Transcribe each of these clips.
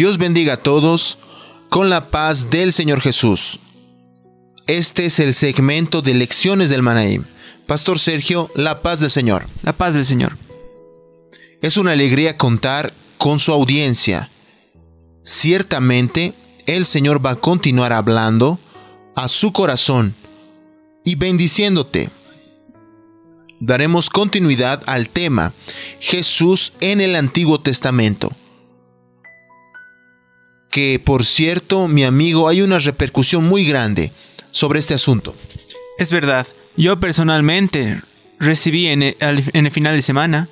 Dios bendiga a todos con la paz del Señor Jesús. Este es el segmento de lecciones del Manaim. Pastor Sergio, la paz del Señor. La paz del Señor. Es una alegría contar con su audiencia. Ciertamente, el Señor va a continuar hablando a su corazón y bendiciéndote. Daremos continuidad al tema Jesús en el Antiguo Testamento que por cierto, mi amigo, hay una repercusión muy grande sobre este asunto. Es verdad, yo personalmente recibí en el, final de semana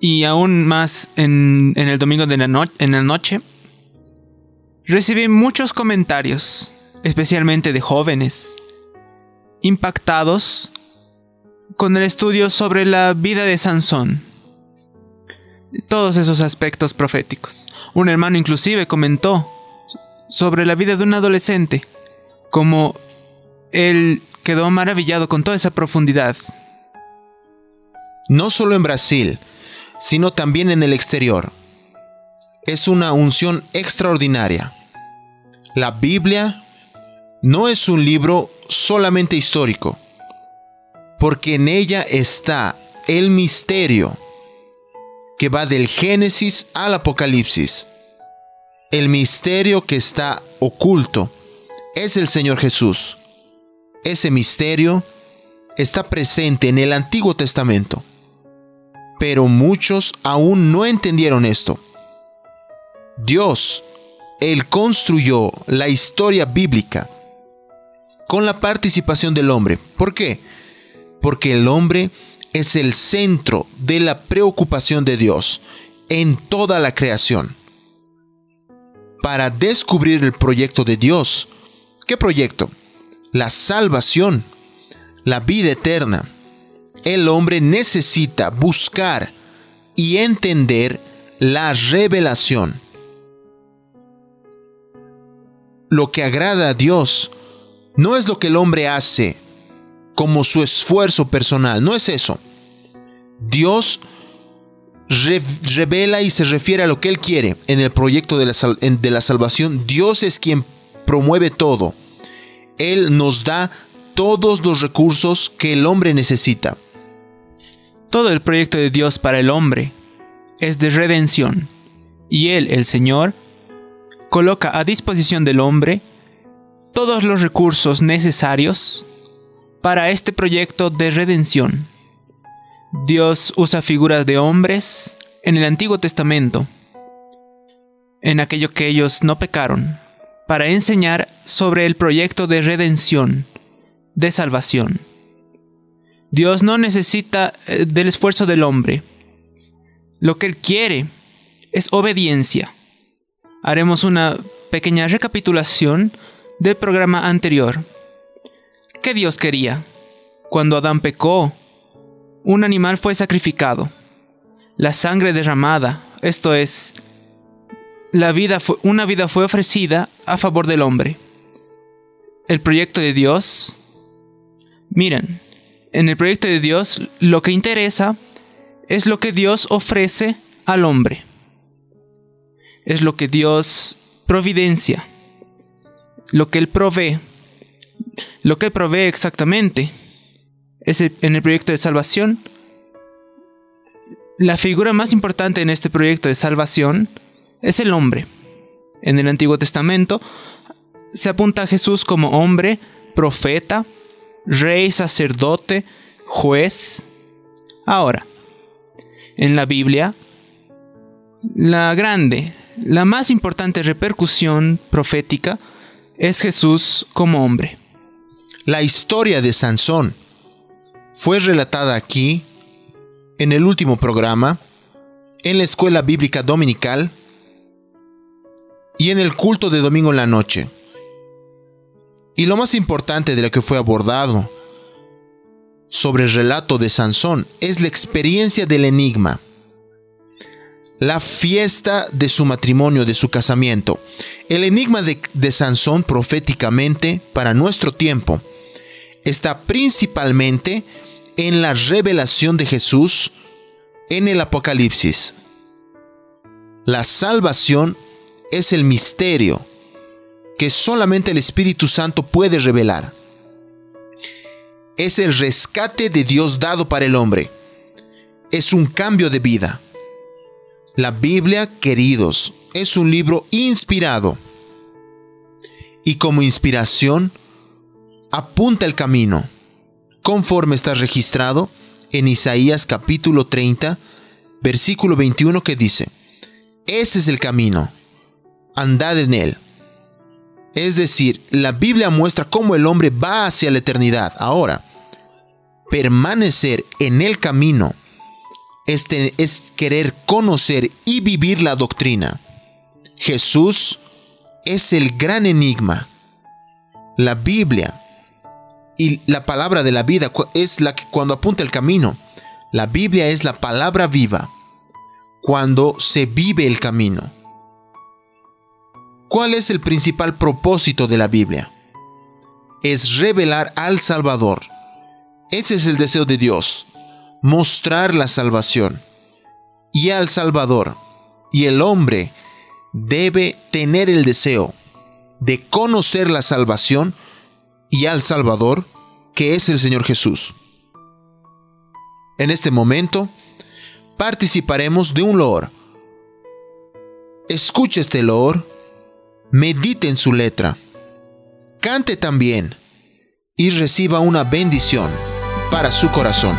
y aún más en, el domingo de la en la noche, recibí muchos comentarios, especialmente de jóvenes, impactados con el estudio sobre la vida de Sansón todos esos aspectos proféticos. Un hermano inclusive comentó sobre la vida de un adolescente, como él quedó maravillado con toda esa profundidad. No solo en Brasil, sino también en el exterior. Es una unción extraordinaria. La Biblia no es un libro solamente histórico, porque en ella está el misterio que va del Génesis al Apocalipsis. El misterio que está oculto es el Señor Jesús. Ese misterio está presente en el Antiguo Testamento. Pero muchos aún no entendieron esto. Dios, Él construyó la historia bíblica con la participación del hombre. ¿Por qué? Porque el hombre es el centro de la preocupación de Dios en toda la creación. Para descubrir el proyecto de Dios, ¿qué proyecto? La salvación, la vida eterna. El hombre necesita buscar y entender la revelación. Lo que agrada a Dios no es lo que el hombre hace como su esfuerzo personal. No es eso. Dios revela y se refiere a lo que Él quiere en el proyecto de la, de la salvación. Dios es quien promueve todo. Él nos da todos los recursos que el hombre necesita. Todo el proyecto de Dios para el hombre es de redención. Y Él, el Señor, coloca a disposición del hombre todos los recursos necesarios para este proyecto de redención. Dios usa figuras de hombres en el Antiguo Testamento, en aquello que ellos no pecaron, para enseñar sobre el proyecto de redención, de salvación. Dios no necesita eh, del esfuerzo del hombre. Lo que Él quiere es obediencia. Haremos una pequeña recapitulación del programa anterior. ¿Qué Dios quería? Cuando Adán pecó, un animal fue sacrificado. La sangre derramada, esto es, la vida una vida fue ofrecida a favor del hombre. El proyecto de Dios, miren, en el proyecto de Dios lo que interesa es lo que Dios ofrece al hombre. Es lo que Dios providencia, lo que Él provee lo que provee exactamente es en el proyecto de salvación. La figura más importante en este proyecto de salvación es el hombre. En el Antiguo Testamento se apunta a Jesús como hombre, profeta, rey, sacerdote, juez. Ahora, en la Biblia, la grande, la más importante repercusión profética es Jesús como hombre. La historia de Sansón fue relatada aquí, en el último programa, en la escuela bíblica dominical y en el culto de domingo en la noche. Y lo más importante de lo que fue abordado sobre el relato de Sansón es la experiencia del enigma, la fiesta de su matrimonio, de su casamiento. El enigma de, de Sansón proféticamente para nuestro tiempo está principalmente en la revelación de Jesús en el Apocalipsis. La salvación es el misterio que solamente el Espíritu Santo puede revelar. Es el rescate de Dios dado para el hombre. Es un cambio de vida. La Biblia, queridos, es un libro inspirado. Y como inspiración, apunta el camino, conforme está registrado en Isaías capítulo 30, versículo 21 que dice, Ese es el camino, andad en él. Es decir, la Biblia muestra cómo el hombre va hacia la eternidad. Ahora, permanecer en el camino es, es querer conocer y vivir la doctrina. Jesús es el gran enigma. La Biblia y la palabra de la vida es la que cuando apunta el camino. La Biblia es la palabra viva cuando se vive el camino. ¿Cuál es el principal propósito de la Biblia? Es revelar al Salvador. Ese es el deseo de Dios, mostrar la salvación. Y al Salvador y el hombre debe tener el deseo de conocer la salvación y al Salvador, que es el Señor Jesús. En este momento, participaremos de un loor. Escuche este loor, medite en su letra, cante también y reciba una bendición para su corazón.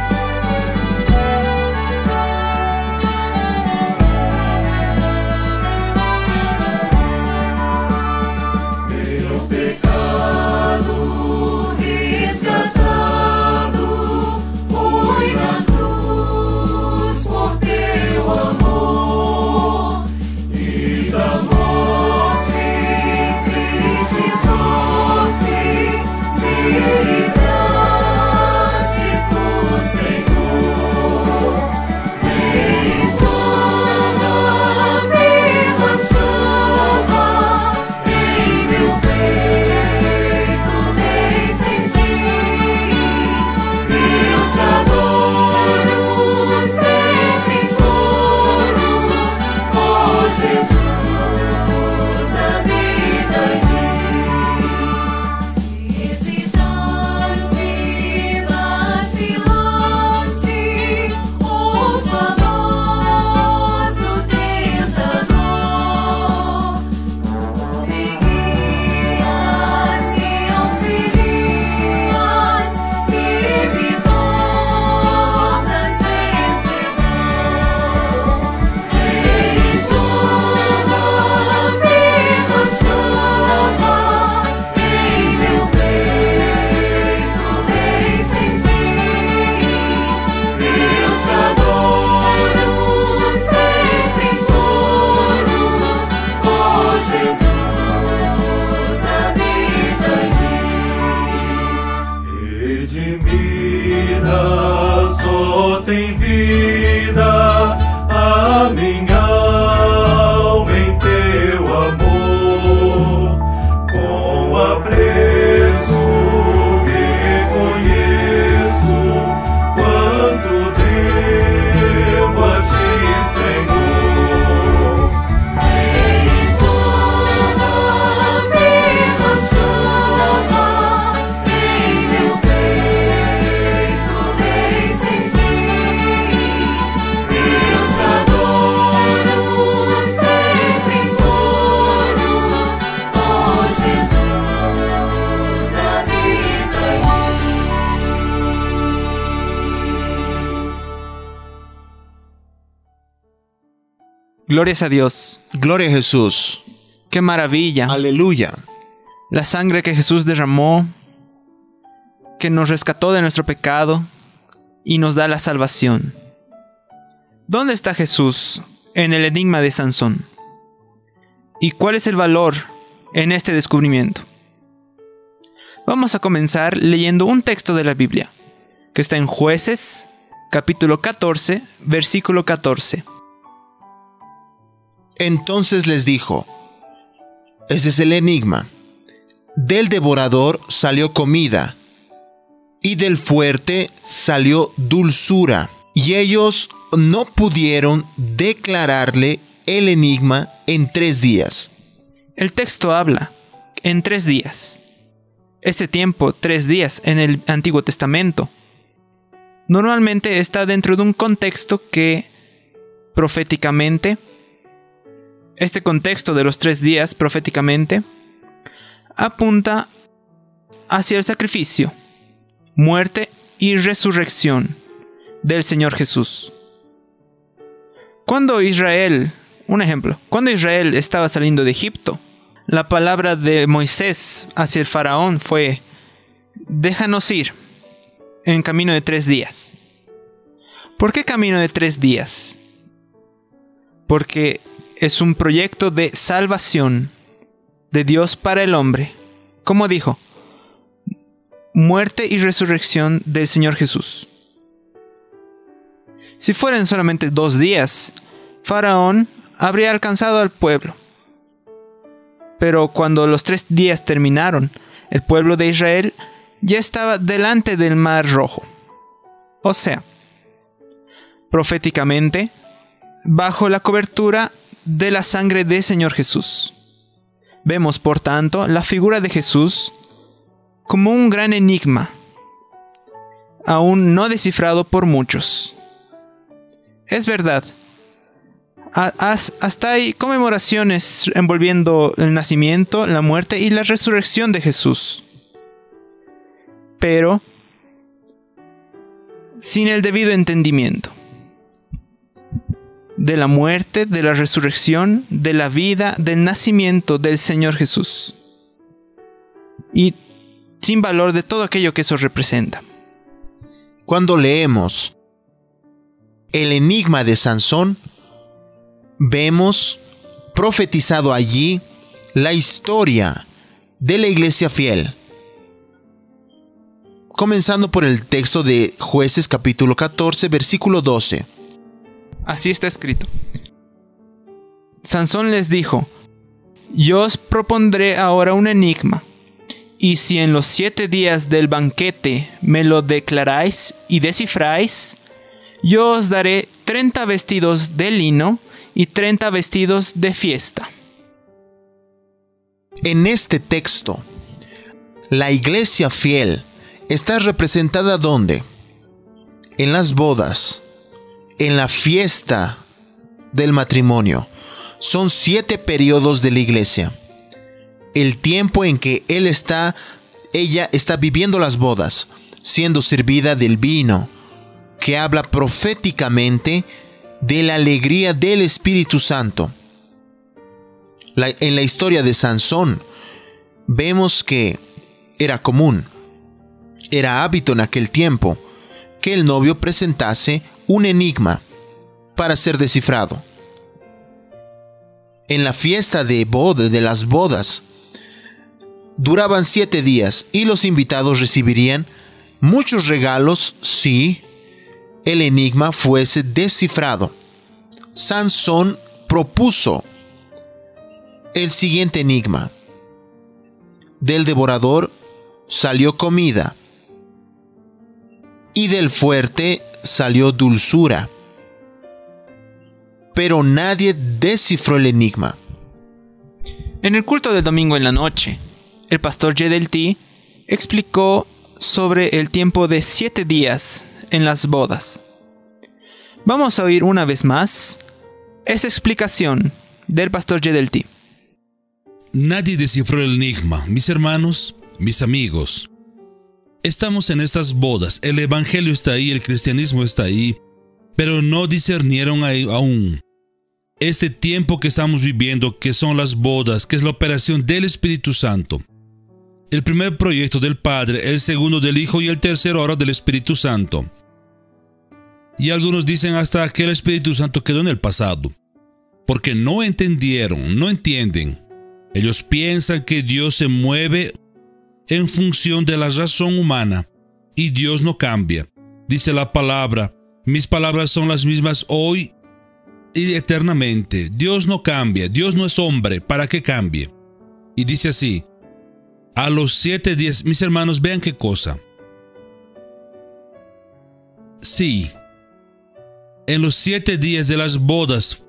Glorias a Dios. Gloria a Jesús. Qué maravilla. Aleluya. La sangre que Jesús derramó, que nos rescató de nuestro pecado y nos da la salvación. ¿Dónde está Jesús en el enigma de Sansón? ¿Y cuál es el valor en este descubrimiento? Vamos a comenzar leyendo un texto de la Biblia, que está en jueces, capítulo 14, versículo 14. Entonces les dijo, ese es el enigma. Del devorador salió comida, y del fuerte salió dulzura, y ellos no pudieron declararle el enigma en tres días. El texto habla en tres días. Este tiempo, tres días, en el Antiguo Testamento, normalmente está dentro de un contexto que proféticamente, este contexto de los tres días proféticamente, apunta hacia el sacrificio, muerte y resurrección del Señor Jesús. Cuando Israel, un ejemplo, cuando Israel estaba saliendo de Egipto, la palabra de Moisés hacia el faraón fue, déjanos ir en camino de tres días. ¿Por qué camino de tres días? Porque es un proyecto de salvación de Dios para el hombre. Como dijo, muerte y resurrección del Señor Jesús. Si fueran solamente dos días, Faraón habría alcanzado al pueblo. Pero cuando los tres días terminaron, el pueblo de Israel ya estaba delante del mar rojo. O sea, proféticamente, bajo la cobertura de la sangre del Señor Jesús. Vemos, por tanto, la figura de Jesús como un gran enigma, aún no descifrado por muchos. Es verdad. Hasta hay conmemoraciones envolviendo el nacimiento, la muerte y la resurrección de Jesús. Pero sin el debido entendimiento de la muerte, de la resurrección, de la vida, del nacimiento del Señor Jesús. Y sin valor de todo aquello que eso representa. Cuando leemos el enigma de Sansón, vemos profetizado allí la historia de la iglesia fiel. Comenzando por el texto de jueces capítulo 14 versículo 12. Así está escrito. Sansón les dijo, yo os propondré ahora un enigma, y si en los siete días del banquete me lo declaráis y descifráis, yo os daré treinta vestidos de lino y treinta vestidos de fiesta. En este texto, la iglesia fiel está representada donde? En las bodas, en la fiesta del matrimonio. Son siete periodos de la iglesia. El tiempo en que él está, ella está viviendo las bodas, siendo servida del vino, que habla proféticamente de la alegría del Espíritu Santo. en la historia de Sansón vemos que era común, era hábito en aquel tiempo, que el novio presentase un enigma para ser descifrado. En la fiesta de boda, de las bodas, duraban siete días y los invitados recibirían muchos regalos si el enigma fuese descifrado. Sansón propuso el siguiente enigma. Del devorador salió comida y del fuerte salió dulzura. Pero nadie descifró el enigma. En el culto del domingo en la noche, el pastor T explicó sobre el tiempo de siete días en las bodas. Vamos a oír una vez más esta explicación del pastor T. Nadie descifró el enigma, mis hermanos, mis amigos. Estamos en estas bodas, el Evangelio está ahí, el cristianismo está ahí, pero no discernieron aún. Este tiempo que estamos viviendo, que son las bodas, que es la operación del Espíritu Santo. El primer proyecto del Padre, el segundo del Hijo y el tercero ahora del Espíritu Santo. Y algunos dicen hasta que el Espíritu Santo quedó en el pasado, porque no entendieron, no entienden. Ellos piensan que Dios se mueve en función de la razón humana y Dios no cambia. Dice la palabra, mis palabras son las mismas hoy y eternamente. Dios no cambia, Dios no es hombre para que cambie. Y dice así, a los siete días, mis hermanos, vean qué cosa. Sí, en los siete días de las bodas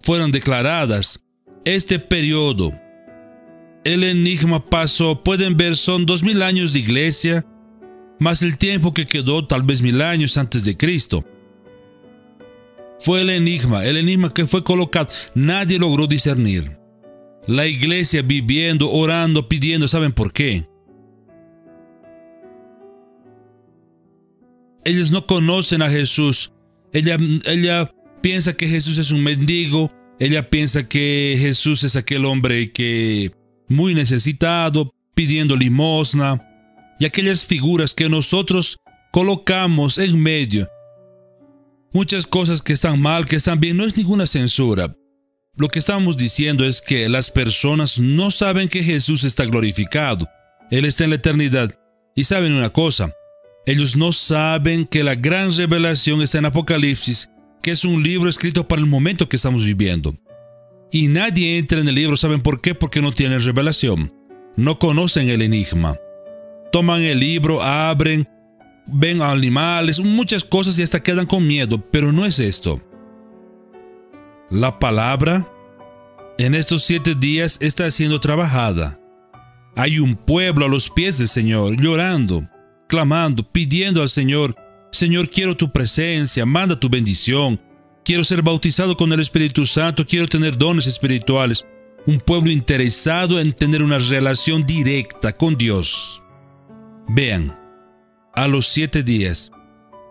fueron declaradas, este periodo. El enigma pasó, pueden ver, son dos mil años de iglesia, más el tiempo que quedó, tal vez mil años antes de Cristo. Fue el enigma, el enigma que fue colocado, nadie logró discernir. La iglesia viviendo, orando, pidiendo, ¿saben por qué? Ellos no conocen a Jesús. Ella, ella piensa que Jesús es un mendigo. Ella piensa que Jesús es aquel hombre que muy necesitado, pidiendo limosna. Y aquellas figuras que nosotros colocamos en medio. Muchas cosas que están mal, que están bien, no es ninguna censura. Lo que estamos diciendo es que las personas no saben que Jesús está glorificado. Él está en la eternidad. Y saben una cosa, ellos no saben que la gran revelación está en Apocalipsis, que es un libro escrito para el momento que estamos viviendo. Y nadie entra en el libro, ¿saben por qué? Porque no tienen revelación. No conocen el enigma. Toman el libro, abren, ven animales, muchas cosas y hasta quedan con miedo, pero no es esto. La palabra en estos siete días está siendo trabajada. Hay un pueblo a los pies del Señor, llorando, clamando, pidiendo al Señor, Señor, quiero tu presencia, manda tu bendición, quiero ser bautizado con el Espíritu Santo, quiero tener dones espirituales. Un pueblo interesado en tener una relación directa con Dios. Vean, a los siete días,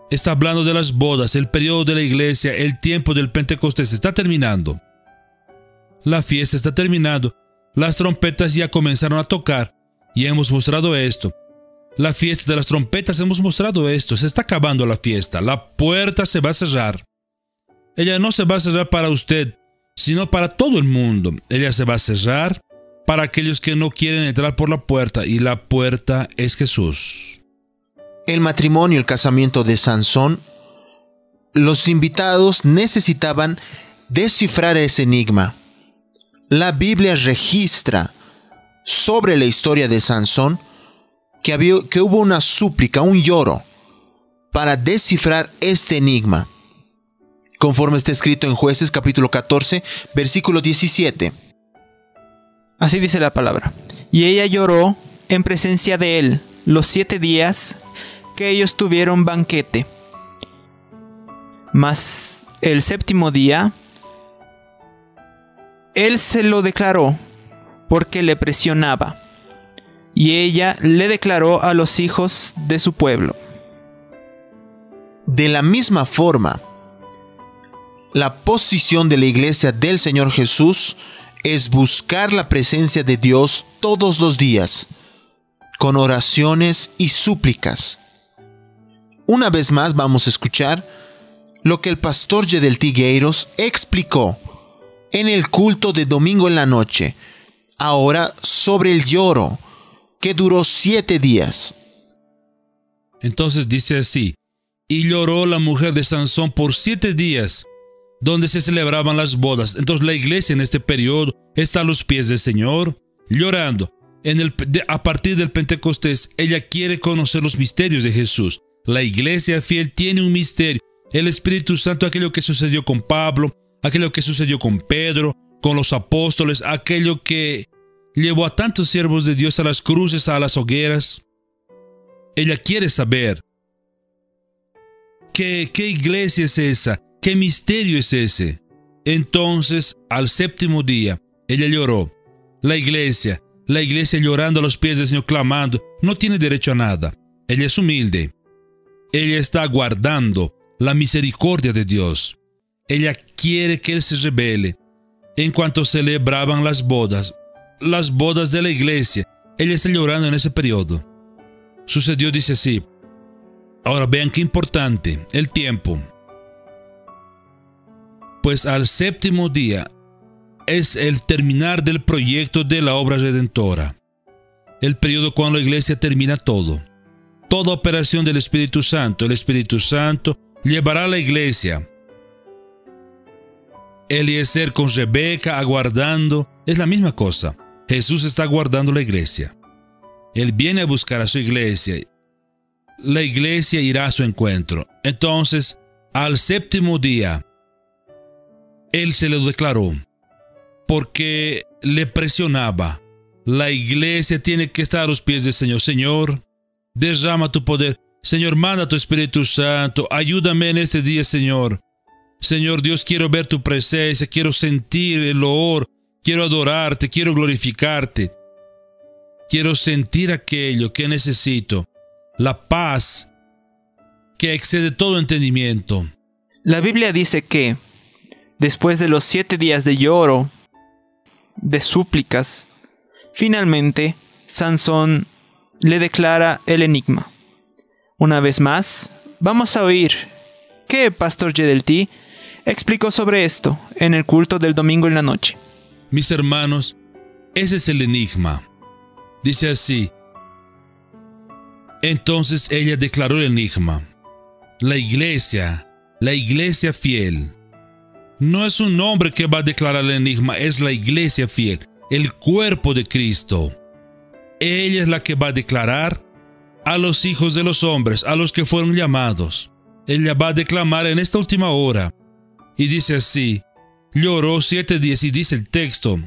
está hablando de las bodas, el periodo de la iglesia, el tiempo del Pentecostés está terminando. La fiesta está terminando. Las trompetas ya comenzaron a tocar y hemos mostrado esto. La fiesta de las trompetas hemos mostrado esto. Se está acabando la fiesta. La puerta se va a cerrar. Ella no se va a cerrar para usted, sino para todo el mundo. Ella se va a cerrar para aquellos que no quieren entrar por la puerta y la puerta es Jesús el matrimonio, el casamiento de Sansón, los invitados necesitaban descifrar ese enigma. La Biblia registra sobre la historia de Sansón que, había, que hubo una súplica, un lloro, para descifrar este enigma, conforme está escrito en jueces capítulo 14, versículo 17. Así dice la palabra. Y ella lloró en presencia de él los siete días que ellos tuvieron banquete. Mas el séptimo día, él se lo declaró porque le presionaba, y ella le declaró a los hijos de su pueblo. De la misma forma, la posición de la iglesia del Señor Jesús es buscar la presencia de Dios todos los días, con oraciones y súplicas. Una vez más vamos a escuchar lo que el pastor Yedel Tigueiros explicó en el culto de domingo en la noche, ahora sobre el lloro, que duró siete días. Entonces dice así, y lloró la mujer de Sansón por siete días, donde se celebraban las bodas. Entonces la iglesia en este periodo está a los pies del Señor, llorando. En el, a partir del Pentecostés, ella quiere conocer los misterios de Jesús. La iglesia fiel tiene un misterio. El Espíritu Santo, aquello que sucedió con Pablo, aquello que sucedió con Pedro, con los apóstoles, aquello que llevó a tantos siervos de Dios a las cruces, a las hogueras. Ella quiere saber qué, qué iglesia es esa, qué misterio es ese. Entonces, al séptimo día, ella lloró. La iglesia, la iglesia llorando a los pies del Señor, clamando, no tiene derecho a nada. Ella es humilde. Ella está guardando la misericordia de Dios. Ella quiere que Él se revele. En cuanto celebraban las bodas, las bodas de la iglesia, ella está llorando en ese periodo. Sucedió, dice así. Ahora vean qué importante, el tiempo. Pues al séptimo día es el terminar del proyecto de la obra redentora. El periodo cuando la iglesia termina todo toda operación del Espíritu Santo. El Espíritu Santo llevará a la iglesia. Eliezer con Rebeca aguardando, es la misma cosa. Jesús está aguardando la iglesia. Él viene a buscar a su iglesia. La iglesia irá a su encuentro. Entonces, al séptimo día, Él se lo declaró. porque le presionaba. La iglesia tiene que estar a los pies del Señor. Señor, derrama tu poder. Señor, manda tu Espíritu Santo. Ayúdame en este día, Señor. Señor Dios, quiero ver tu presencia, quiero sentir el olor, quiero adorarte, quiero glorificarte. Quiero sentir aquello que necesito, la paz que excede todo entendimiento. La Biblia dice que, después de los siete días de lloro, de súplicas, finalmente Sansón le declara el enigma. Una vez más, vamos a oír qué Pastor Yedelti explicó sobre esto en el culto del domingo en la noche. Mis hermanos, ese es el enigma. Dice así. Entonces ella declaró el enigma. La iglesia, la iglesia fiel. No es un hombre que va a declarar el enigma, es la iglesia fiel, el cuerpo de Cristo. Ella es la que va a declarar a los hijos de los hombres, a los que fueron llamados. Ella va a declamar en esta última hora. Y dice así, lloró siete días y dice el texto,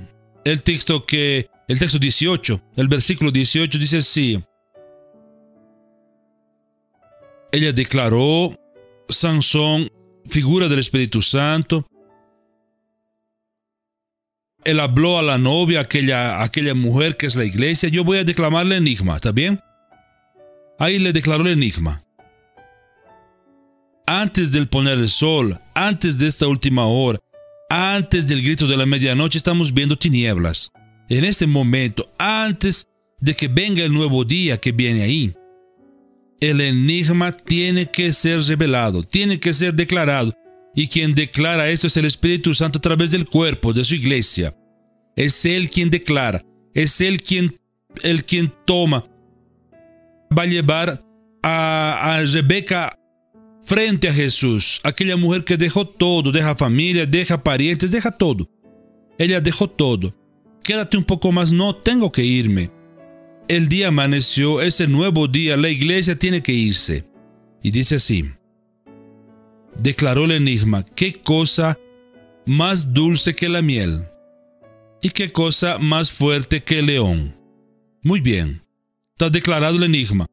el texto que el texto 18, el versículo 18 dice así. Ella declaró, Sansón, figura del Espíritu Santo. Él habló a la novia, aquella, aquella mujer que es la iglesia. Yo voy a declamar el enigma, ¿está bien? Ahí le declaró el enigma. Antes del poner el sol, antes de esta última hora, antes del grito de la medianoche, estamos viendo tinieblas en este momento, antes de que venga el nuevo día que viene ahí, el enigma tiene que ser revelado, tiene que ser declarado. Y quien declara esto es el Espíritu Santo a través del cuerpo de su iglesia. Es Él quien declara, es Él quien, el quien toma. Va a llevar a, a Rebeca frente a Jesús, aquella mujer que dejó todo, deja familia, deja parientes, deja todo. Ella dejó todo quédate un poco más, no tengo que irme. El día amaneció, es el nuevo día, la iglesia tiene que irse. Y dice así, declaró el enigma, qué cosa más dulce que la miel y qué cosa más fuerte que el león. Muy bien, está declarado el enigma.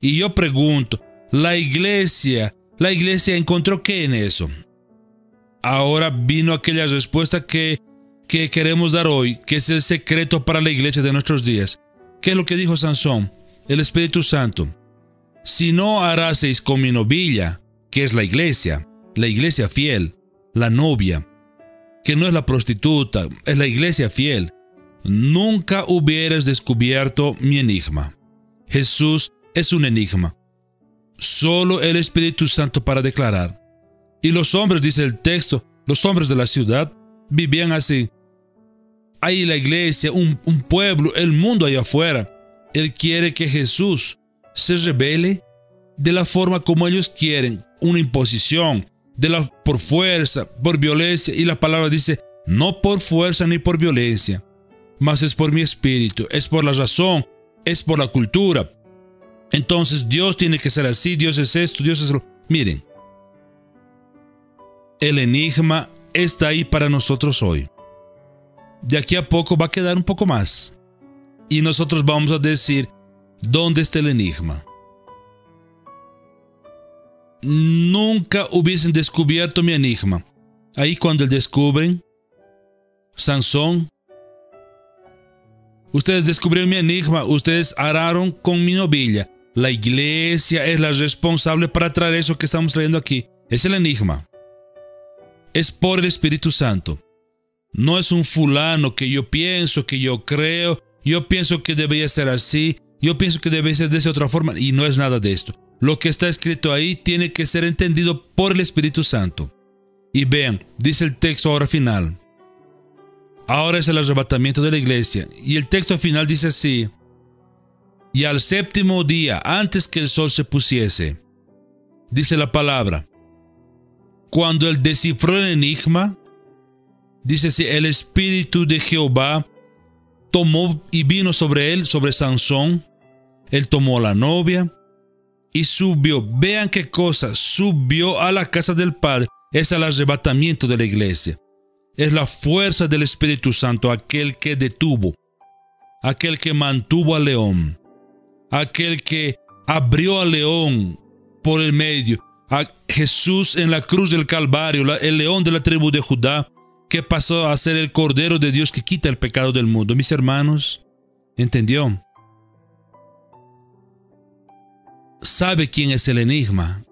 Y yo pregunto, la iglesia, la iglesia encontró qué en eso. Ahora vino aquella respuesta que que queremos dar hoy, que es el secreto para la iglesia de nuestros días. ¿Qué es lo que dijo Sansón? El Espíritu Santo. Si no haraseis con mi novilla, que es la iglesia, la iglesia fiel, la novia, que no es la prostituta, es la iglesia fiel, nunca hubieras descubierto mi enigma. Jesús es un enigma. Solo el Espíritu Santo para declarar. Y los hombres, dice el texto, los hombres de la ciudad, vivían así. Hay la iglesia, un, pueblo, el mundo allá afuera. Él quiere que Jesús se revele de la forma como ellos quieren, una imposición, de la, por fuerza, por violencia. Y la palabra dice, no por fuerza ni por violencia, mas es por mi espíritu, es por la razón, es por la cultura. Entonces Dios tiene que ser así, Dios es esto, Dios es lo... Miren, el enigma está ahí para nosotros hoy. De aquí a poco va a quedar un poco más. Y nosotros vamos a decir, ¿dónde está el enigma? Nunca hubiesen descubierto mi enigma. Ahí cuando descubren, Sansón, ustedes descubrieron mi enigma, ustedes araron con mi novilla. La iglesia es la responsable para traer eso que estamos trayendo aquí. Es el enigma es por el Espíritu Santo. No es un fulano que yo pienso, que yo creo, yo pienso que debería ser así, yo pienso que debe ser de esa otra forma, y no es nada de esto. Lo que está escrito ahí tiene que ser entendido por el Espíritu Santo. Y vean, dice el texto ahora final. Ahora es el arrebatamiento de la iglesia. Y el texto final dice así. Y al séptimo día, antes que el sol se pusiese, dice la palabra, cuando él descifró el enigma, dice así, el espíritu de Jehová tomó y vino sobre él, sobre Sansón. Él tomó la novia y subió. Vean qué cosa, subió a la casa del Padre. Es el arrebatamiento de la iglesia. es la fuerza del Espíritu Santo, aquel que detuvo, aquel que mantuvo al león, aquel que abrió al león por el medio, a Jesús en la cruz del Calvario, el león de la tribu de Judá, que pasó a ser el Cordero de Dios que quita el pecado del mundo. Mis hermanos, ¿entendió? Sabe quién es el enigma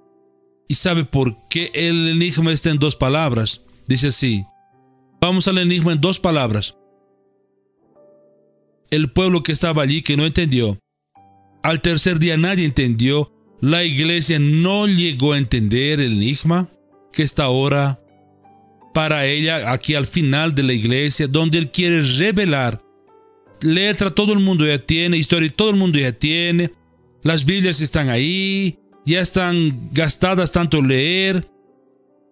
y sabe por qué el enigma está en dos palabras. Dice así, vamos al enigma en dos palabras. El pueblo que estaba allí que no entendió. Al tercer día nadie entendió. La iglesia no llegó a entender el enigma que está ahora para ella aquí al final de la iglesia, donde Él quiere revelar. Letra todo el mundo ya tiene, historia todo el mundo ya tiene. Las Biblias están ahí, ya están gastadas tanto leer.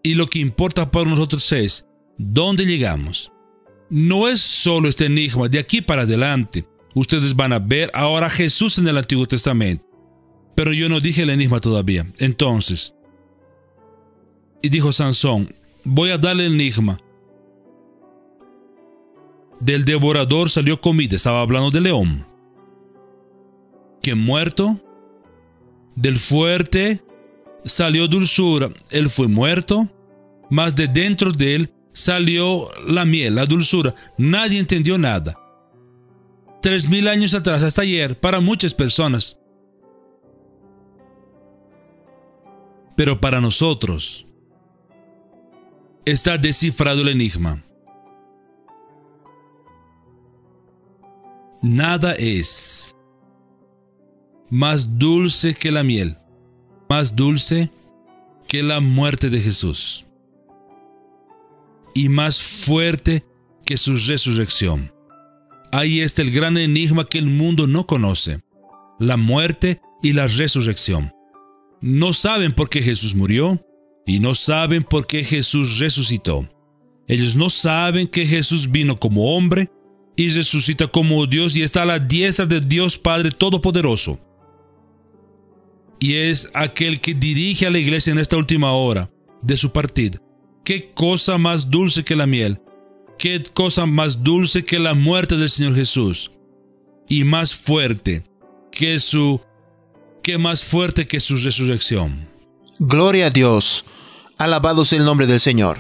Y lo que importa para nosotros es dónde llegamos. No es solo este enigma, de aquí para adelante. Ustedes van a ver ahora a Jesús en el Antiguo Testamento. Pero yo no dije el enigma todavía. Entonces, y dijo Sansón, voy a darle el enigma. Del devorador salió comida, estaba hablando de león. Que muerto, del fuerte salió dulzura, él fue muerto, mas de dentro de él salió la miel, la dulzura. Nadie entendió nada. Tres mil años atrás, hasta ayer, para muchas personas. Pero para nosotros, está descifrado el enigma. Nada es más dulce que la miel, más dulce que la muerte de Jesús y más fuerte que su resurrección. Ahí está el gran enigma que el mundo no conoce, la muerte y la resurrección. No saben por qué Jesús murió, y no saben por qué Jesús resucitó. Ellos no saben que Jesús vino como hombre y resucita como Dios y está a la diestra de Dios Padre Todopoderoso. Y es aquel que dirige a la iglesia en esta última hora de su partida. ¿Qué cosa más dulce que la miel? ¿Qué cosa más dulce que la muerte del Señor Jesús? Y más fuerte que su que más fuerte que su resurrección. Gloria a Dios. Alabado sea el nombre del Señor.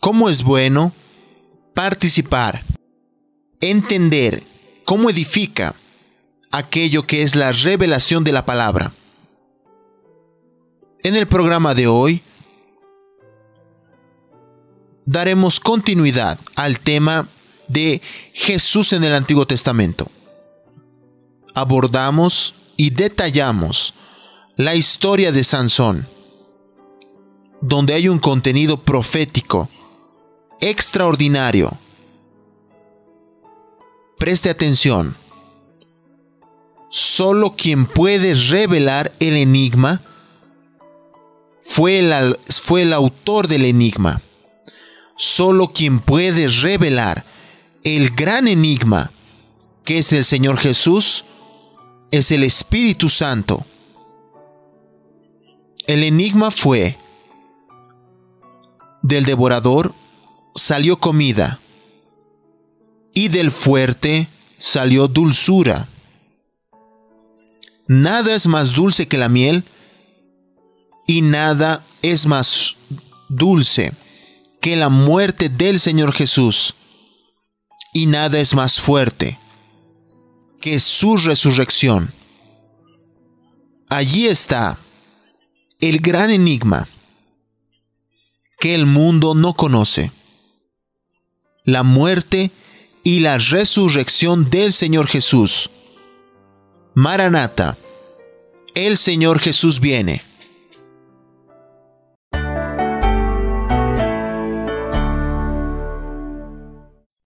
¿Cómo es bueno participar, entender cómo edifica aquello que es la revelación de la palabra? En el programa de hoy daremos continuidad al tema de Jesús en el Antiguo Testamento. Abordamos y detallamos la historia de Sansón donde hay un contenido profético extraordinario. Preste atención. Solo quien puede revelar el enigma fue el, fue el autor del enigma. Solo quien puede revelar el gran enigma que es el Señor Jesús es el Espíritu Santo. El enigma fue del devorador salió comida, y del fuerte salió dulzura. Nada es más dulce que la miel, y nada es más dulce que la muerte del Señor Jesús, y nada es más fuerte que su resurrección. Allí está el gran enigma que el mundo no conoce. La muerte y la resurrección del Señor Jesús. Maranata, el Señor Jesús viene.